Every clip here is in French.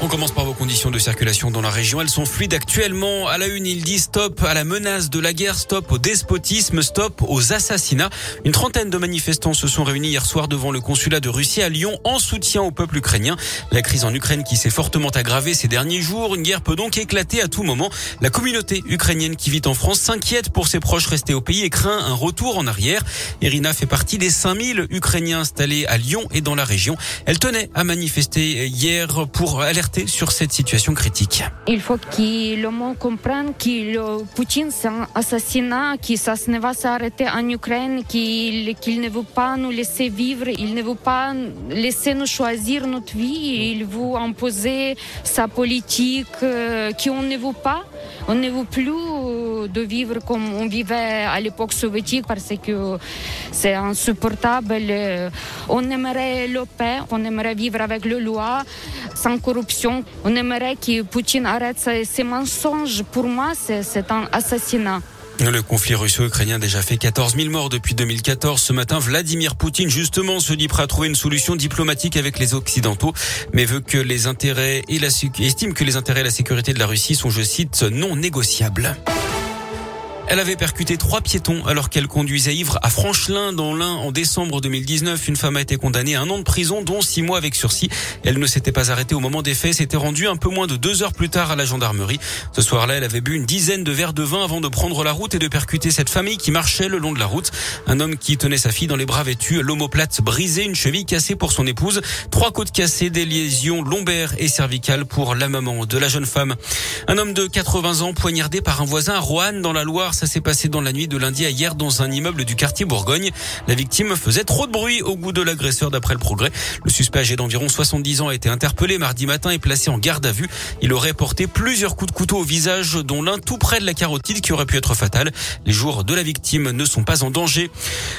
On commence par vos conditions de circulation dans la région. Elles sont fluides actuellement. À la une, il dit stop à la menace de la guerre, stop au despotisme, stop aux assassinats. Une trentaine de manifestants se sont réunis hier soir devant le consulat de Russie à Lyon en soutien au peuple ukrainien. La crise en Ukraine qui s'est fortement aggravée ces derniers jours. Une guerre peut donc éclater à tout moment. La communauté ukrainienne qui vit en France s'inquiète pour ses proches restés au pays et craint un retour en arrière. Irina fait partie des 5000 Ukrainiens installés à Lyon et dans la région. Elle tenait à manifester hier pour sur cette situation critique. Il faut que le monde comprenne que le Poutine c'est un assassinat, que ça ne va s'arrêter en Ukraine, qu'il qu ne veut pas nous laisser vivre, il ne veut pas laisser nous choisir notre vie, il veut imposer sa politique euh, qu'on ne veut pas. On ne veut plus de vivre comme on vivait à l'époque soviétique parce que c'est insupportable. On aimerait le paix, on aimerait vivre avec le loi, sans corruption. On aimerait que Poutine arrête ses mensonges. Pour moi, c'est un assassinat. Le conflit russo-ukrainien a déjà fait 14 000 morts depuis 2014. Ce matin, Vladimir Poutine, justement, se dit prêt à trouver une solution diplomatique avec les Occidentaux, mais veut que les intérêts et estime que les intérêts et la sécurité de la Russie sont, je cite, non négociables. Elle avait percuté trois piétons alors qu'elle conduisait ivre à Franchelin dans l'Ain en décembre 2019. Une femme a été condamnée à un an de prison, dont six mois avec sursis. Elle ne s'était pas arrêtée au moment des faits, s'était rendue un peu moins de deux heures plus tard à la gendarmerie. Ce soir-là, elle avait bu une dizaine de verres de vin avant de prendre la route et de percuter cette famille qui marchait le long de la route. Un homme qui tenait sa fille dans les bras vêtus, l'omoplate brisée, une cheville cassée pour son épouse, trois côtes cassées, des lésions lombaires et cervicales pour la maman de la jeune femme. Un homme de 80 ans poignardé par un voisin à dans la Loire. Ça s'est passé dans la nuit de lundi à hier dans un immeuble du quartier Bourgogne. La victime faisait trop de bruit au goût de l'agresseur d'après le progrès. Le suspect âgé d'environ 70 ans a été interpellé mardi matin et placé en garde à vue. Il aurait porté plusieurs coups de couteau au visage, dont l'un tout près de la carotide qui aurait pu être fatal. Les jours de la victime ne sont pas en danger.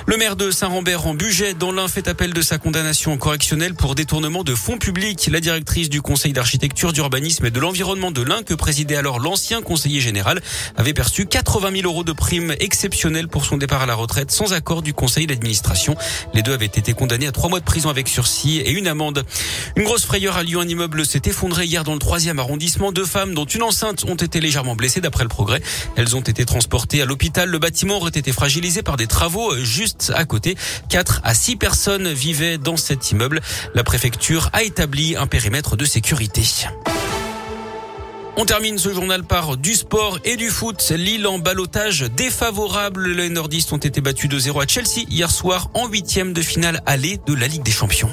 Le maire de Saint-Rambert en budget dans l'un fait appel de sa condamnation correctionnelle pour détournement de fonds publics. La directrice du conseil d'architecture, d'urbanisme et de l'environnement de l'Ain que présidait alors l'ancien conseiller général avait perçu 80 000 euros de prime exceptionnelle pour son départ à la retraite sans accord du conseil d'administration. Les deux avaient été condamnés à trois mois de prison avec sursis et une amende. Une grosse frayeur à Lyon. Un immeuble s'est effondré hier dans le troisième arrondissement. Deux femmes, dont une enceinte, ont été légèrement blessées d'après le progrès. Elles ont été transportées à l'hôpital. Le bâtiment aurait été fragilisé par des travaux juste à côté. Quatre à six personnes vivaient dans cet immeuble. La préfecture a établi un périmètre de sécurité. On termine ce journal par du sport et du foot. Lille en balotage défavorable. Les nordistes ont été battus de 0 à Chelsea hier soir en huitième de finale aller de la Ligue des Champions.